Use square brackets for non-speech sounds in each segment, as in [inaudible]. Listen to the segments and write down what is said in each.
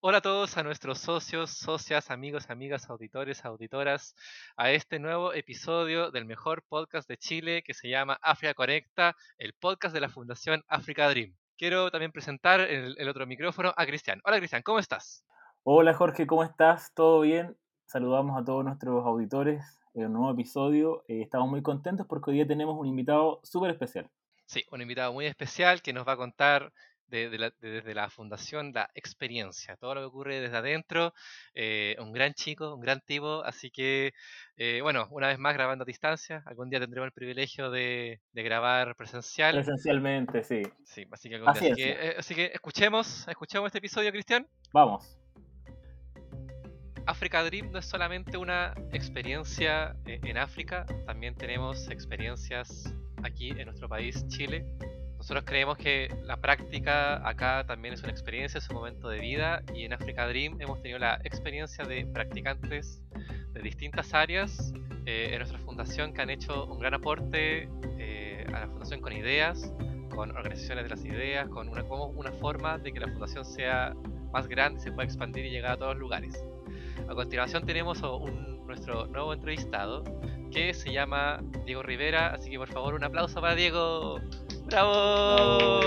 Hola a todos, a nuestros socios, socias, amigos, amigas, auditores, auditoras, a este nuevo episodio del mejor podcast de Chile que se llama África Conecta, el podcast de la Fundación Africa Dream. Quiero también presentar el, el otro micrófono a Cristian. Hola Cristian, ¿cómo estás? Hola Jorge, ¿cómo estás? ¿Todo bien? Saludamos a todos nuestros auditores en un nuevo episodio. Eh, estamos muy contentos porque hoy día tenemos un invitado súper especial. Sí, un invitado muy especial que nos va a contar de- de la- desde la fundación la experiencia, todo lo que ocurre desde adentro. eh, un gran chico, un gran tipo, así que, eh, bueno, una vez más grabando a distancia. Algún día tendremos el privilegio de, de grabar presencial. Presencialmente, sí. Sí, así que, algún día. Así que, eh, así que escuchemos, escuchemos este episodio, Cristian. Vamos. Africa Dream no es solamente una experiencia en África, también tenemos experiencias aquí en nuestro país, Chile. Nosotros creemos que la práctica acá también es una experiencia, es un momento de vida y en Africa Dream hemos tenido la experiencia de practicantes de distintas áreas eh, en nuestra fundación que han hecho un gran aporte eh, a la fundación con ideas, con organizaciones de las ideas, con una, como una forma de que la fundación sea más grande, se pueda expandir y llegar a todos los lugares. A continuación tenemos un- nuestro nuevo entrevistado que se llama Diego Rivera, así que por favor un aplauso para Diego. ¡Bravo!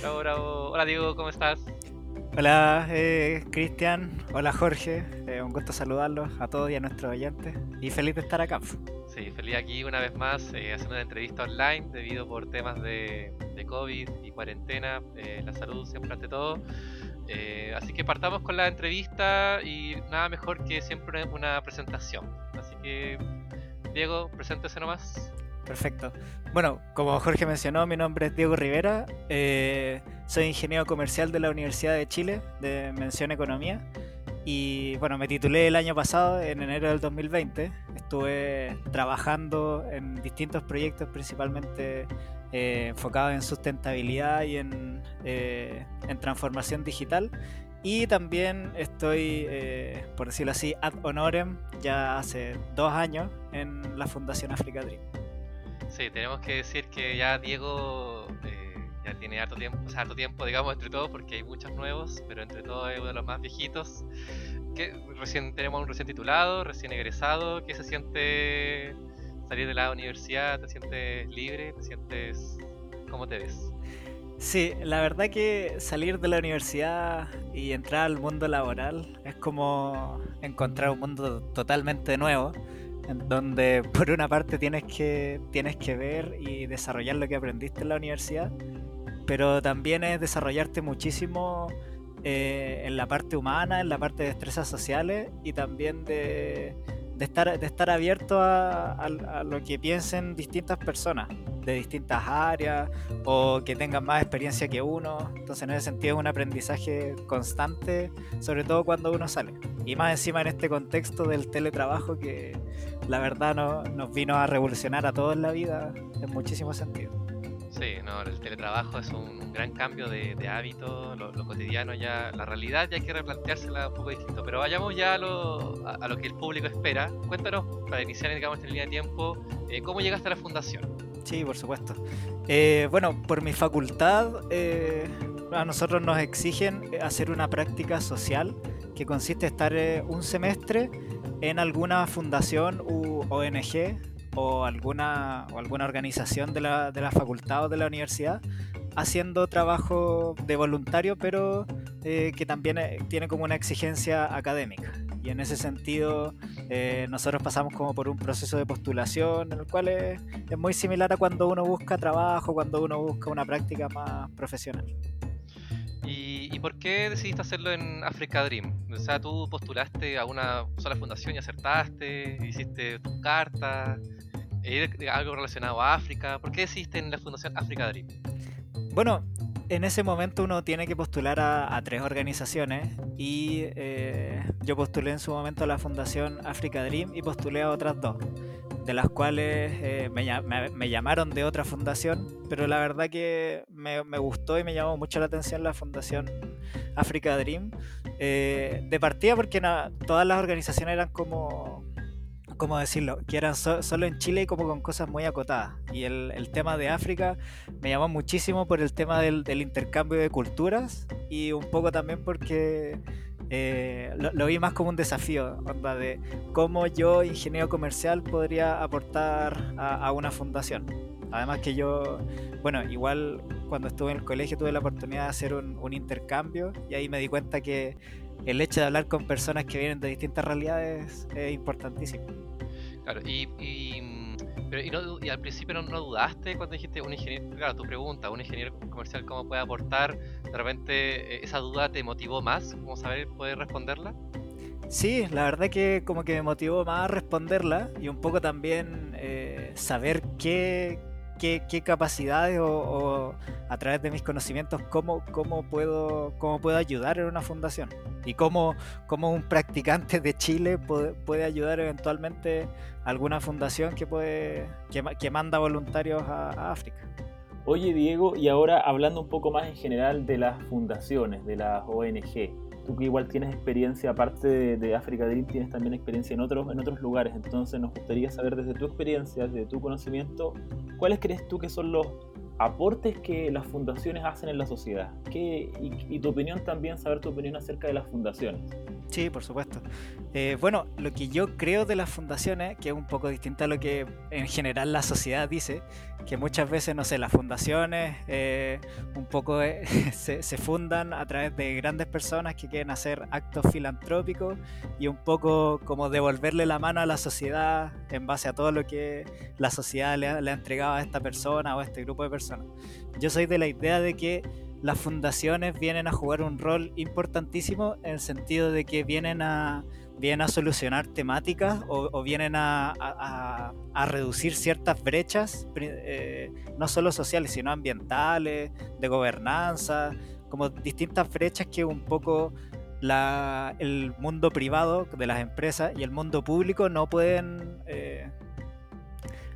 Bravo, bravo. Hola Diego, ¿cómo estás? Hola eh, Cristian, hola Jorge, eh, un gusto saludarlos a todos y a nuestros oyentes y feliz de estar acá. Sí, feliz aquí una vez más eh, haciendo una entrevista online debido por temas de, de COVID y cuarentena, eh, la salud siempre ante todo. Así que partamos con la entrevista y nada mejor que siempre una, una presentación. Así que, Diego, preséntese nomás. Perfecto. Bueno, como Jorge mencionó, mi nombre es Diego Rivera, eh, soy ingeniero comercial de la Universidad de Chile, de Mención Economía, y bueno, me titulé el año pasado, en enero del 2020, estuve trabajando en distintos proyectos, principalmente eh, enfocados en sustentabilidad y en, eh, en transformación digital. Y también estoy, eh, por decirlo así, ad honorem ya hace dos años en la Fundación Africa Dream. Sí, tenemos que decir que ya Diego eh, ya tiene harto tiempo, o sea, harto tiempo, digamos, entre todos, porque hay muchos nuevos, pero entre todos es uno de los más viejitos. Que recién tenemos un recién titulado, recién egresado. ¿Qué se siente salir de la universidad? ¿Te sientes libre? ¿Te sientes cómo te ves? Sí, la verdad que salir de la universidad y entrar al mundo laboral es como encontrar un mundo totalmente nuevo, donde por una parte tienes que, tienes que ver y desarrollar lo que aprendiste en la universidad, pero también es desarrollarte muchísimo eh, en la parte humana, en la parte de destrezas sociales y también de, de estar, de estar abierto a lo que piensen distintas personas de distintas áreas o que tengan más experiencia que uno. Entonces en ese sentido es un aprendizaje constante, sobre todo cuando uno sale. Y más encima en este contexto del teletrabajo que la verdad no- nos vino a revolucionar a todos la vida en muchísimos sentidos. Sí, no, el teletrabajo es un, gran cambio de, de hábito, lo, lo cotidiano ya, la realidad ya hay que replanteársela un poco distinto. Pero vayamos ya a lo, a, a lo que el público espera. Cuéntanos, para iniciar, digamos, esta línea de tiempo, eh, ¿cómo llegaste a la fundación? Sí, por supuesto. Eh, bueno, por mi facultad, eh, a nosotros nos exigen eh, hacer una práctica social que consiste en estar eh, un semestre en alguna fundación u ONG o alguna, o alguna organización de la, de la facultad o de la universidad haciendo trabajo de voluntario, pero eh, que también eh, tiene como una exigencia académica. Y en ese sentido, eh, nosotros pasamos como por un proceso de postulación en el cual es, es muy similar a cuando uno busca trabajo, cuando uno busca una práctica más profesional. ¿Y, y por qué decidiste hacerlo en Africa Dream? O sea, tú postulaste a una sola fundación y acertaste, hiciste tus cartas, eh, algo relacionado a África. ¿Por qué decidiste en la fundación Africa Dream? Bueno, en ese momento uno tiene que postular a, tres organizaciones y eh, yo postulé en su momento a la Fundación Africa Dream y postulé a otras dos. de las cuales eh, me, llamaron de otra fundación, pero la verdad que me, gustó y me llamó mucho la atención la fundación Africa Dream. Eh, de partida porque todas las organizaciones eran como, ¿cómo decirlo? Que eran solo en Chile y como con cosas muy acotadas. Y el, tema de África me llamó muchísimo por el tema del, intercambio de culturas y un poco también porque eh, lo, vi más como un desafío, de cómo yo, ingeniero comercial, podría aportar a, una fundación. Además que yo, bueno, igual cuando estuve en el colegio tuve la oportunidad de hacer un, intercambio y ahí me di cuenta que el hecho de hablar con personas que vienen de distintas realidades es importantísimo. Claro, y pero, y, al principio no, dudaste cuando dijiste un ingeniero, claro, tu pregunta, un ingeniero comercial, ¿cómo puede aportar? ¿De repente eh, esa duda te motivó más? ¿Cómo saber poder responderla? Sí, la verdad que como que me motivó más a responderla y un poco también eh, saber qué, qué, capacidades o, a través de mis conocimientos cómo, cómo, puedo, cómo puedo ayudar en una fundación y cómo, cómo un practicante de Chile puede, puede, ayudar eventualmente a alguna fundación que, puede, que, manda voluntarios a, África. Oye Diego, y ahora hablando un poco más en general de las fundaciones, de las ONG, tú que igual tienes experiencia, aparte de, de, Africa Dream, tienes también experiencia en otros, en otros lugares. Entonces nos gustaría saber desde tu experiencia, desde tu conocimiento, ¿cuáles crees tú que son los aportes que las fundaciones hacen en la sociedad? ¿Qué, y tu opinión también, saber tu opinión acerca de las fundaciones. Sí, por supuesto. Eh, bueno, lo que yo creo de las fundaciones, que es un poco distinto a lo que en general la sociedad dice, que muchas veces, no sé, las fundaciones eh, un poco eh, [laughs] se, fundan a través de grandes personas que quieren hacer actos filantrópicos y un poco como devolverle la mano a la sociedad en base a todo lo que la sociedad le le ha entregado a esta persona o a este grupo de personas. Yo soy de la idea de que las fundaciones vienen a jugar un rol importantísimo en el sentido de que vienen a, vienen a solucionar temáticas o, vienen a, reducir ciertas brechas, eh, no solo sociales, sino ambientales, de gobernanza, como distintas brechas que un poco la, el mundo privado de las empresas y el mundo público no pueden... Eh,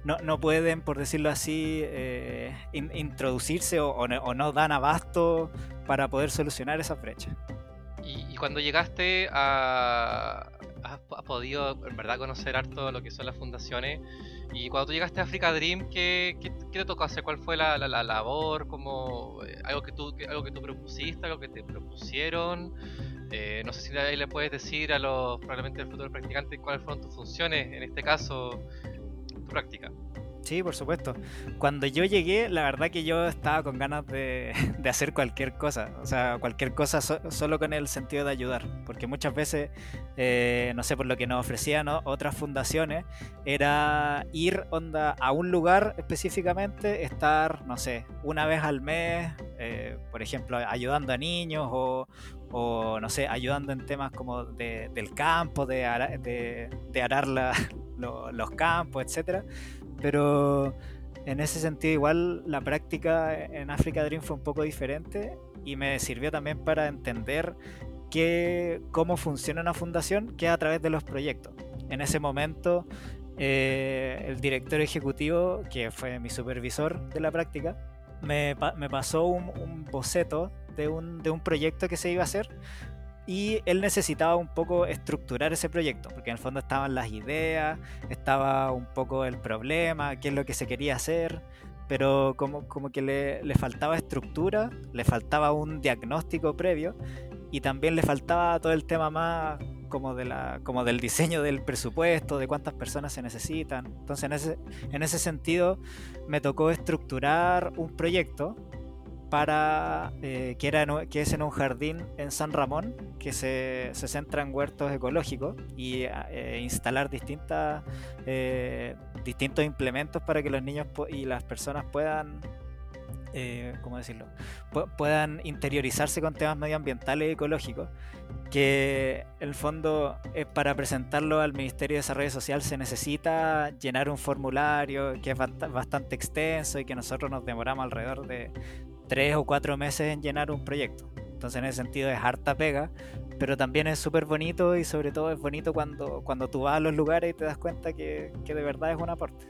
no, no pueden, por decirlo así, eh, introducirse o, no, dan abasto para poder solucionar esa brecha. Y, cuando llegaste a... Has, podido, en verdad, conocer harto lo que son las fundaciones. Y cuando tú llegaste a Africa Dream, ¿qué, qué, te tocó hacer? ¿Cuál fue la, la, labor? como eh, algo, que tú, algo que tú propusiste? ¿Algo que te propusieron? Eh, no sé si ahí le puedes decir a los probablemente el futuro practicante cuáles fueron tus funciones en este caso práctica. Sí, por supuesto. Cuando yo llegué, la verdad que yo estaba con ganas de, [laughs] hacer cualquier cosa. O sea, cualquier cosa solo con el sentido de ayudar. Porque muchas veces, eh, no sé, por lo que nos ofrecían otras fundaciones, era ir onda, a un lugar específicamente, estar, no sé, una vez al mes, eh, por ejemplo, ayudando a niños o, no sé, ayudando en temas como de, del campo, de, de arar [laughs] los campos, etcétera. Pero en ese sentido igual la práctica en Africa Dream fue un poco diferente y me sirvió también para entender que, cómo funciona una fundación, que a través de los proyectos. En ese momento eh, el director ejecutivo, que fue mi supervisor de la práctica, me, me pasó un, un boceto de un, de un proyecto que se iba a hacer y él necesitaba un poco estructurar ese proyecto, porque en el fondo estaban las ideas, estaba un poco el problema, qué es lo que se quería hacer, pero como, como que le, le faltaba estructura, le faltaba un diagnóstico previo y también le faltaba todo el tema más como, de la, como del diseño del presupuesto, de cuántas personas se necesitan. Entonces en ese, en ese sentido me tocó estructurar un proyecto para eh, que, era que es en un jardín en San Ramón que se, se centra en huertos ecológicos y eh, instalar distintas eh, distintos implementos para que los niños y las personas puedan ¿cómo decirlo? puedan interiorizarse con temas medioambientales y ecológicos que en el fondo para presentarlo al Ministerio de Desarrollo Social se necesita llenar un formulario que es bastante extenso y que nosotros nos demoramos alrededor de tres o cuatro meses en llenar un proyecto. Entonces en ese sentido es harta pega, pero también es súper bonito y sobre todo es bonito cuando, cuando tú vas a los lugares y te das cuenta que, que de verdad es un aporte.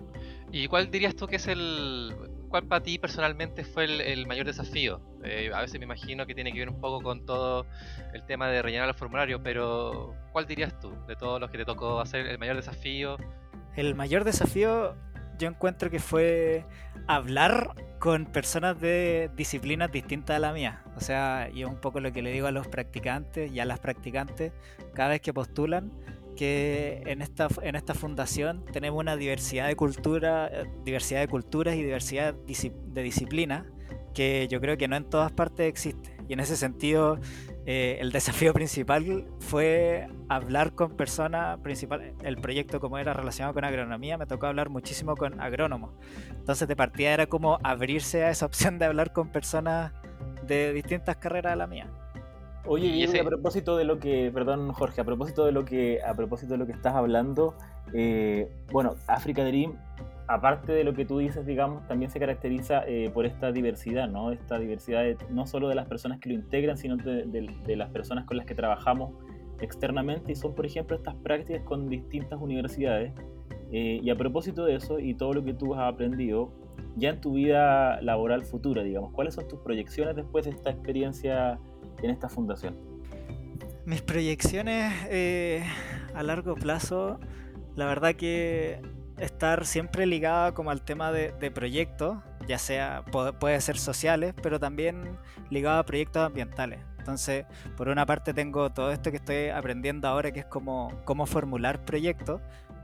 ¿Y cuál dirías tú que es el, cuál para ti personalmente fue el, mayor desafío? Eh, a veces me imagino que tiene que ver un poco con todo el tema de rellenar el formulario, pero ¿cuál dirías tú de todos los que te tocó hacer el mayor desafío? El mayor desafío yo encuentro que fue hablar con personas de disciplinas distintas a la mía. O sea, y es un poco lo que le digo a los practicantes y a las practicantes cada vez que postulan que en esta, en esta fundación tenemos una diversidad de cultura, diversidad de culturas y diversidad de disciplinas que yo creo que no en todas partes existe. Y en ese sentido, eh, el desafío principal fue hablar con personas, principal, el proyecto como era relacionado con agronomía, me tocó hablar muchísimo con agrónomos. Entonces de partida era como abrirse a esa opción de hablar con personas de distintas carreras a la mía. Oye, y a propósito de lo que, perdón Jorge, a propósito de lo que, a propósito de lo que estás hablando, eh, bueno, Africa Dream, aparte de lo que tú dices, digamos, también se caracteriza eh, por esta diversidad, ¿no? Esta diversidad no solo de las personas que lo integran, sino de, las personas con las que trabajamos externamente y son, por ejemplo, estas prácticas con distintas universidades. Eh, y a propósito de eso y todo lo que tú has aprendido, ya en tu vida laboral futura, digamos, ¿cuáles son tus proyecciones después de esta experiencia? en esta fundación? Mis proyecciones eh, a largo plazo, la verdad que estar siempre ligada como al tema de, proyectos, ya sea, puede, ser sociales, pero también ligado a proyectos ambientales. Entonces, por una parte tengo todo esto que estoy aprendiendo ahora, que es como cómo formular proyectos,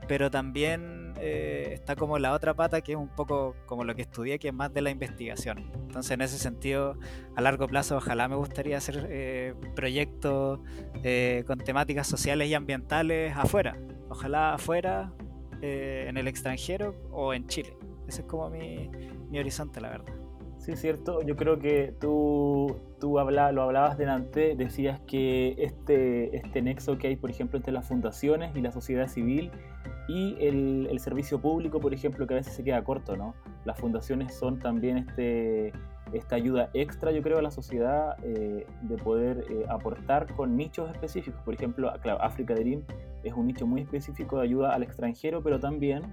pero también eh, está como la otra pata que es un poco como lo que estudié, que es más de la investigación. Entonces, en ese sentido, a largo plazo, ojalá me gustaría hacer eh, proyectos eh, con temáticas sociales y ambientales afuera. Ojalá afuera, en el extranjero o en Chile. Ese es como mi, mi horizonte, la verdad. Sí, cierto. Yo creo que tú, tú habla, lo hablabas delante, decías que este, este nexo que hay, por ejemplo, entre las fundaciones y la sociedad civil y el, el, servicio público, por ejemplo, que a veces se queda corto, ¿no? Las fundaciones son también este, esta ayuda extra, yo creo, a la sociedad eh, de poder eh, aportar con nichos específicos. Por ejemplo, claro, África Dream es un nicho muy específico de ayuda al extranjero, pero también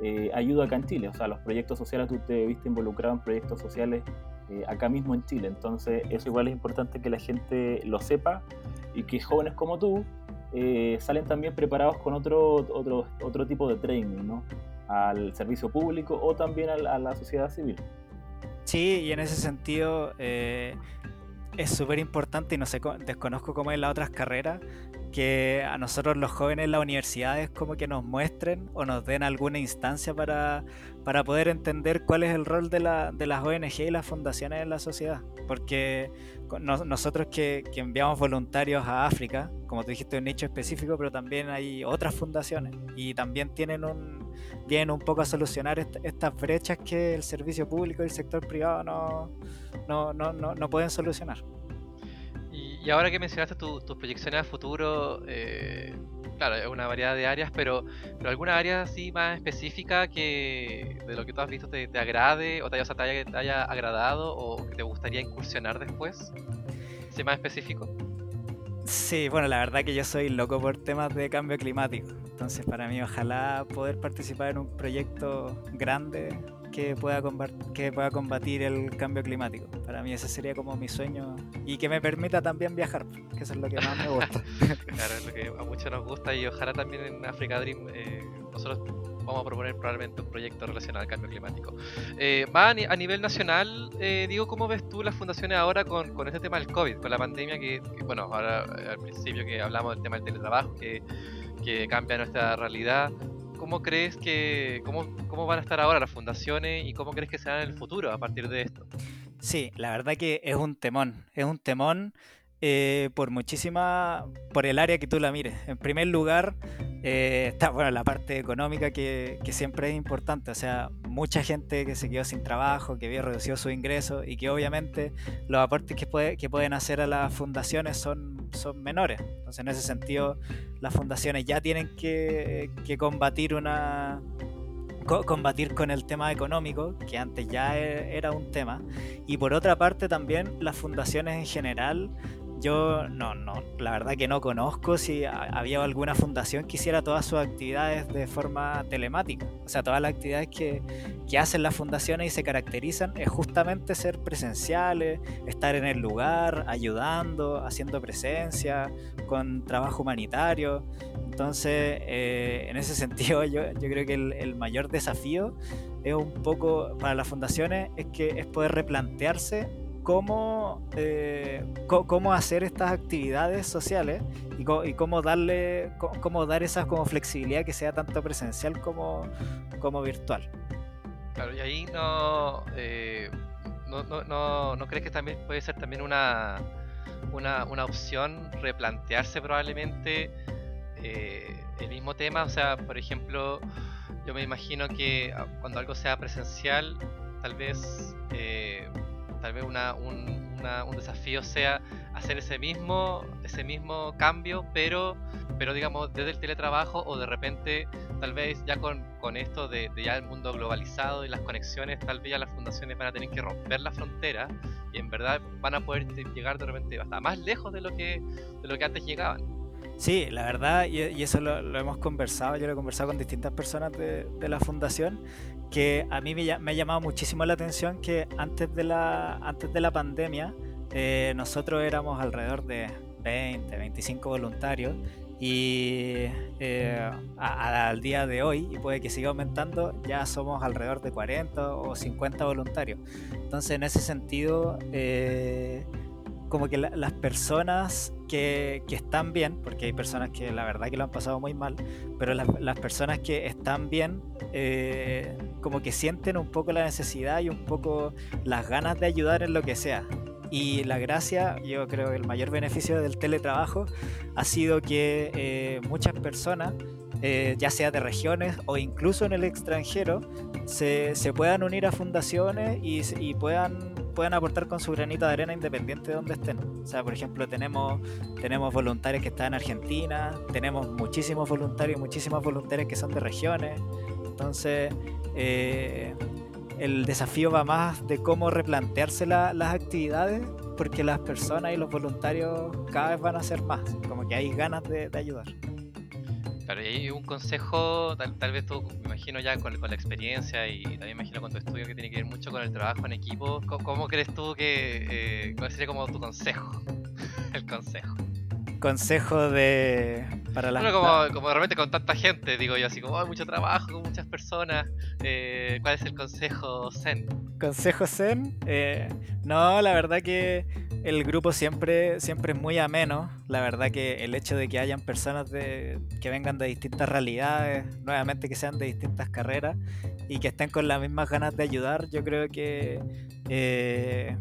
eh, ayuda acá en Chile. O sea, los proyectos sociales, tú te viste involucrado en proyectos sociales eh, acá mismo en Chile. Entonces, eso igual es importante que la gente lo sepa y que jóvenes como tú eh, salen también preparados con otro, otro, otro tipo de training, ¿no? Al servicio público o también a la, sociedad civil. Sí, y en ese sentido es súper importante y no sé, desconozco cómo es las otras carreras, que a nosotros los jóvenes en las universidades como que nos muestren o nos den alguna instancia para, para poder entender cuál es el rol de, la, de las ONG y las fundaciones en la sociedad. Porque nosotros que, que, enviamos voluntarios a África, como tú dijiste, un nicho específico, pero también hay otras fundaciones y también tienen un, vienen un poco a solucionar estas brechas que el servicio público y el sector privado no, no, no, no, no pueden solucionar. Y ahora que mencionaste tus proyecciones a futuro, eh, claro, es una variedad de áreas, pero, pero alguna área así más específica que de lo que tú has visto te, agrade o te haya, te haya, agradado o te gustaría incursionar después? ¿Sí más específico? Sí, bueno, la verdad que yo soy loco por temas de cambio climático. Entonces, para mí, ojalá poder participar en un proyecto grande que pueda, que pueda combatir el cambio climático. Para mí ese sería como mi sueño y que me permita también viajar, que eso es lo que más me gusta. [laughs] claro, es lo que a muchos nos gusta y ojalá también en Africa Dream eh, nosotros vamos a proponer probablemente un proyecto relacionado al cambio climático. Eh, a, nivel nacional, eh, digo, ¿cómo ves tú las fundaciones ahora con, con este tema del COVID, con la pandemia que, bueno, ahora al principio que hablamos del tema del teletrabajo, que, que cambia nuestra realidad? ¿Cómo crees que, cómo, cómo van a estar ahora las fundaciones y cómo crees que serán en el futuro a partir de esto? Sí, la verdad que es un temón, es un temón eh, por muchísima, por el área que tú la mires. En primer lugar, eh, está bueno la parte económica que, que, siempre es importante. O sea, mucha gente que se quedó sin trabajo, que vio reducido su ingreso y que obviamente los aportes que, puede, que pueden hacer a las fundaciones son, son menores. Entonces, en ese sentido, las fundaciones ya tienen que, que combatir una, combatir con el tema económico, que antes ya e, era un tema, y por otra parte también las fundaciones en general yo no, no, la verdad que no conozco si había alguna fundación que hiciera todas sus actividades de forma telemática. O sea, todas las actividades que, que hacen las fundaciones y se caracterizan es justamente ser presenciales, estar en el lugar, ayudando, haciendo presencia, con trabajo humanitario. Entonces, eh, en ese [laughs] sentido, yo, yo creo que el, el mayor desafío es un poco para las fundaciones es que es poder replantearse cómo, eh, cómo hacer estas actividades sociales y, cómo darle cómo dar esa como flexibilidad que sea tanto presencial como, como virtual. Claro, y ahí eh, no, no, no, no, crees que también puede ser también una, una, una opción replantearse probablemente eh, el mismo tema? O sea, por ejemplo, yo me imagino que ah, cuando algo sea presencial, tal vez tal vez una, un, un, desafío sea hacer ese mismo, ese mismo cambio, pero, pero digamos desde el teletrabajo o de repente tal vez ya con, con esto de, ya el mundo globalizado y las conexiones, tal vez ya las fundaciones van a tener que romper la frontera y en verdad van a poder llegar de repente hasta más lejos de lo que, de lo que antes llegaban. Sí, la verdad, y, eso lo, hemos conversado, yo lo he conversado con distintas personas de, de la fundación, que a mí me, ha llamado muchísimo la atención que antes de la, antes de la pandemia eh, nosotros éramos alrededor de 20, 25 voluntarios y eh, al día de hoy, y puede que siga aumentando, ya somos alrededor de 40 o 50 voluntarios. Entonces en ese sentido... Eh, como que las personas que, que, están bien, porque hay personas que la verdad que lo han pasado muy mal, pero las personas que están bien, eh, como que sienten un poco la necesidad y un poco las ganas de ayudar en lo que sea. Y la gracia, yo creo que el mayor beneficio del teletrabajo ha sido que eh, muchas personas, eh, ya sea de regiones o incluso en el extranjero, se, se puedan unir a fundaciones y, y puedan puedan aportar con su granito de arena independiente de donde estén. O sea, por ejemplo, tenemos, tenemos voluntarios que están en Argentina, tenemos muchísimos voluntarios, muchísimas voluntarias que son de regiones. Entonces, eh, el desafío va más de cómo replantearse las actividades, porque las personas y los voluntarios cada vez van a ser más, como que hay ganas de ayudar. Claro, y hay un consejo, tal, vez tú, me imagino ya con, la experiencia y también imagino con tu estudio que tiene que ver mucho con el trabajo en equipo. ¿Cómo, crees tú que, eh, cuál sería como tu consejo? [laughs] el consejo. Consejo de... para la... Bueno, como, como de repente con tanta gente, digo yo, así como hay mucho trabajo, con muchas personas. Eh, ¿Cuál es el consejo Zen? Consejo Zen, eh, no, la verdad que el grupo siempre, siempre es muy ameno. La verdad que el hecho de que hayan personas de, que vengan de distintas realidades, nuevamente que sean de distintas carreras y que estén con las mismas ganas de ayudar, yo creo que eh,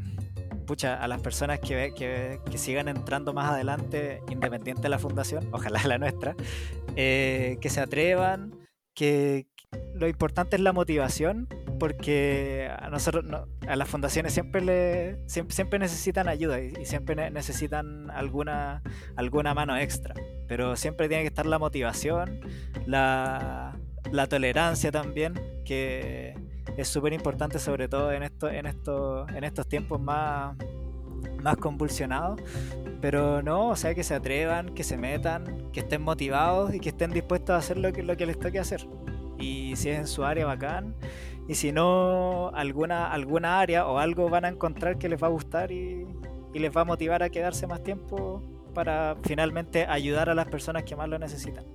pucha, a las personas que, sigan entrando más adelante, independiente de la fundación, ojalá la nuestra, eh, que se atrevan, que lo importante es la motivación porque a nosotros, a las fundaciones siempre le siempre, necesitan ayuda y, siempre necesitan alguna alguna mano extra, pero siempre tiene que estar la motivación, la, la tolerancia también, que es súper importante sobre todo en esto, en esto, en estos tiempos más más convulsionados, pero no, o sea, que se atrevan, que se metan, que estén motivados y que estén dispuestos a hacer lo que, lo que les toque hacer. Y si es en su área, bacán y si no, alguna, alguna área o algo van a encontrar que les va a gustar y, les va a motivar a quedarse más tiempo para finalmente ayudar a las personas que más lo necesitan.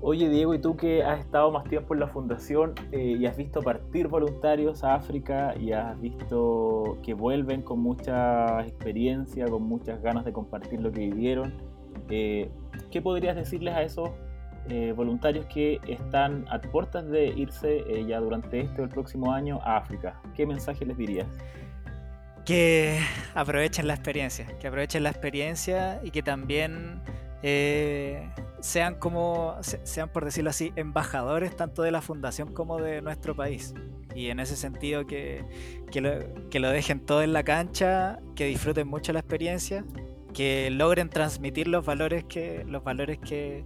Oye Diego, y tú que has estado más tiempo en la fundación eh, y has visto partir voluntarios a África y has visto que vuelven con mucha experiencia, con muchas ganas de compartir lo que vivieron, eh, ¿qué podrías decirles a esos eh, voluntarios que están a puertas de irse eh, ya durante este o el próximo año a África. ¿Qué mensaje les dirías? Que aprovechen la experiencia, que aprovechen la experiencia y que también eh, sean como, sean por decirlo así, embajadores tanto de la fundación como de nuestro país. Y en ese sentido que, que, lo, que lo dejen todo en la cancha, que disfruten mucho la experiencia que logren transmitir los valores que los valores que,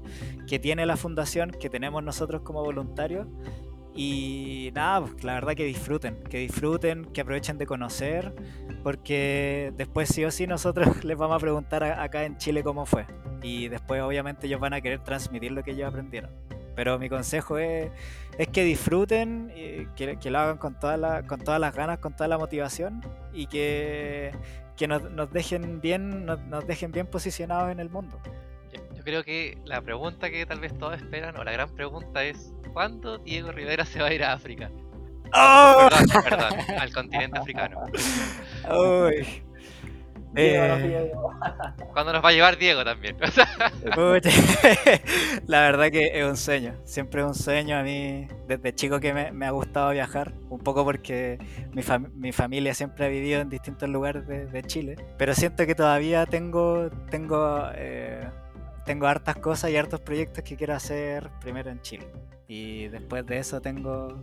tiene la fundación que tenemos nosotros como voluntarios Y nada, pues, la verdad que disfruten, que disfruten, que aprovechen de conocer, porque después sí o sí nosotros [laughs] les vamos a preguntar acá en Chile cómo fue. Y después obviamente ellos van a querer transmitir lo que ellos aprendieron. Pero mi consejo es, es que disfruten, que, que, lo hagan con, toda la, con todas las ganas, con toda la motivación y que, que nos, nos, dejen bien, nos, nos dejen bien posicionados en el mundo. Yo creo que la pregunta que tal vez todos esperan, o la gran pregunta es, ¿cuándo Diego Rivera se va a ir a África? ¡Oh! Perdón, perdón, al continente africano. [laughs] Uy. Eh... ¿Cuándo nos va a llevar Diego también? [laughs] [laughs] la verdad que es un sueño, siempre es un sueño a mí, desde chico que me, me ha gustado viajar, un poco porque mi, fam mi, familia siempre ha vivido en distintos lugares de, de Chile, pero siento que todavía tengo, tengo eh, tengo hartas cosas y hartos proyectos que quiero hacer primero en Chile. Y después de eso tengo,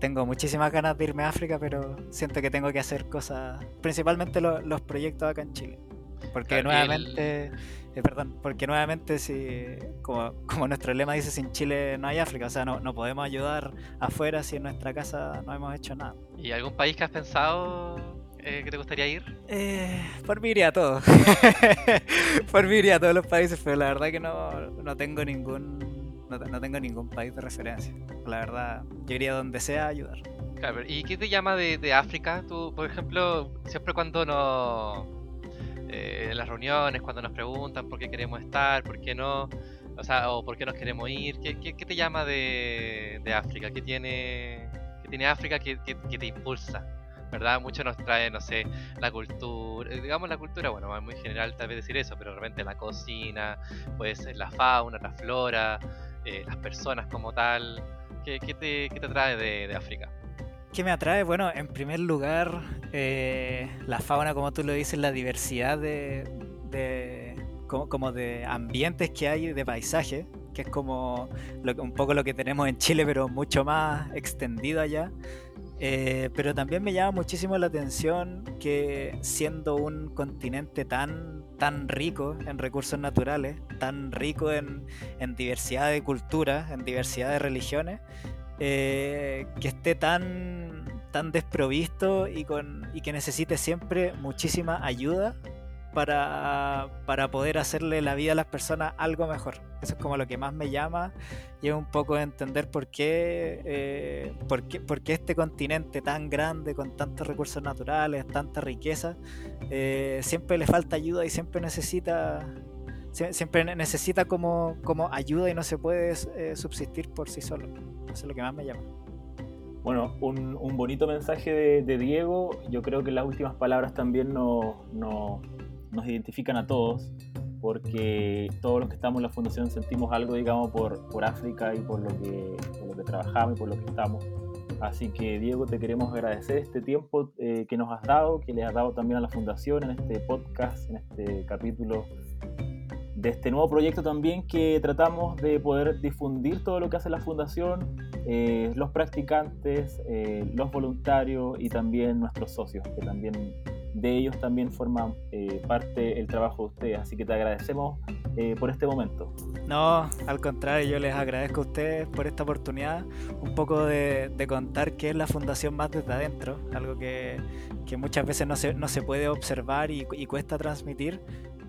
tengo muchísimas ganas de irme a África, pero siento que tengo que hacer cosas, principalmente los proyectos acá en Chile. Porque nuevamente, eh, perdón, porque nuevamente si, como, como, nuestro lema dice, sin Chile no hay África, o sea, no, no podemos ayudar afuera si en nuestra casa no hemos hecho nada. ¿Y algún país que has pensado eh, que te gustaría ir? Eh, por mí iría a todos. [laughs] por mí iría a todos los países, pero la verdad que no, no tengo ningún no, tengo ningún país de referencia. La verdad, yo iría donde sea a ayudar. Claro, ¿y qué te llama de, África? Tú, por ejemplo, siempre cuando nos... Eh, las reuniones, cuando nos preguntan por qué queremos estar, por qué no, o sea, o por qué nos queremos ir, ¿qué, qué, te llama de, de, África? ¿Qué tiene, qué tiene África que, que te impulsa? ¿verdad? Mucho nos trae, no sé, la cultura, digamos la cultura, bueno, es muy general tal vez decir eso, pero realmente la cocina, pues la fauna, la flora, eh, las personas como tal. ¿Qué, qué, te, qué te, atrae de, de, África? ¿Qué me atrae? Bueno, en primer lugar, eh, la fauna, como tú lo dices, la diversidad de, de como, como, de ambientes que hay, de paisajes, que es como un poco lo que tenemos en Chile, pero mucho más extendido allá. Eh, pero también me llama muchísimo la atención que siendo un continente tan, tan rico en recursos naturales, tan rico en, diversidad de culturas, en diversidad de religiones, eh, que esté tan, tan desprovisto y, con, y que necesite siempre muchísima ayuda para, para, poder hacerle la vida a las personas algo mejor. Eso es como lo que más me llama y es un poco entender por qué, eh, por qué, por qué este continente tan grande, con tantos recursos naturales, tanta riqueza, eh, siempre le falta ayuda y siempre necesita siempre necesita como, como ayuda y no se puede eh, subsistir por sí solo. Eso es lo que más me llama. Bueno, un, un bonito mensaje de, Diego. Yo creo que las últimas palabras también no, no, nos identifican a todos, porque todos los que estamos en la fundación sentimos algo, digamos, por, por África y por lo, que, por lo que trabajamos y por lo que estamos. Así que Diego, te queremos agradecer este tiempo eh, que nos has dado, que le has dado también a la fundación en este podcast, en este capítulo de este nuevo proyecto también que tratamos de poder difundir todo lo que hace la fundación, eh, los practicantes, eh, los voluntarios y también nuestros socios, que también de ellos también forma eh, parte el trabajo de ustedes. Así que te agradecemos eh, por este momento. No, al contrario, yo les agradezco a ustedes por esta oportunidad, un poco de, de contar qué es la fundación más desde adentro, algo que, que muchas veces no se, no se puede observar y, y cuesta transmitir.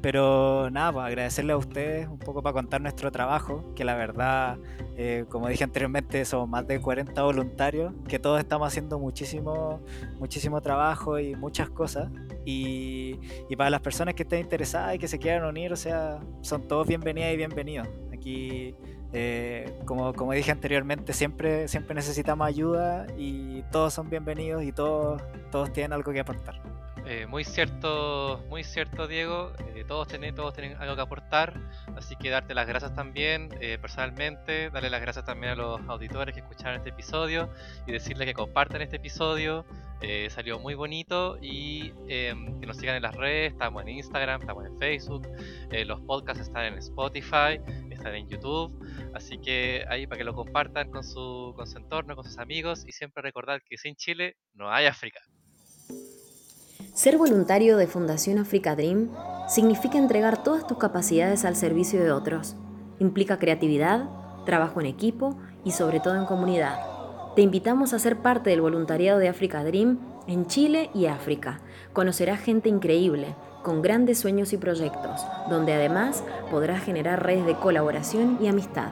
Pero nada, pues agradecerle a ustedes un poco para contar nuestro trabajo, que la verdad, eh, como dije anteriormente, somos más de 40 voluntarios, que todos estamos haciendo muchísimo, muchísimo trabajo y muchas cosas. Y, y para las personas que estén interesadas y que se quieran unir, o sea, son todos bienvenidas y bienvenidos. Aquí eh, como, como, dije anteriormente, siempre, siempre necesitamos ayuda y todos son bienvenidos y todos, todos tienen algo que aportar. Eh, muy cierto, muy cierto, Diego. Eh, todos tienen, todos tienen algo que aportar, así que darte las gracias también eh, personalmente, darle las gracias también a los auditores que escucharon este episodio y decirles que compartan este episodio. Eh, salió muy bonito y em, que nos sigan en las redes. Estamos en Instagram, estamos en Facebook. Los podcasts están en Spotify, están en YouTube. Así que ahí para que lo compartan con su, con su entorno, con sus amigos y siempre recordar que sin Chile no hay África. Ser voluntario de Fundación Africa Dream significa entregar todas tus capacidades al servicio de otros. Implica creatividad, trabajo en equipo y sobre todo en comunidad. Te invitamos a ser parte del voluntariado de Africa Dream en Chile y África. Conocerás gente increíble, con grandes sueños y proyectos, donde además podrás generar redes de colaboración y amistad.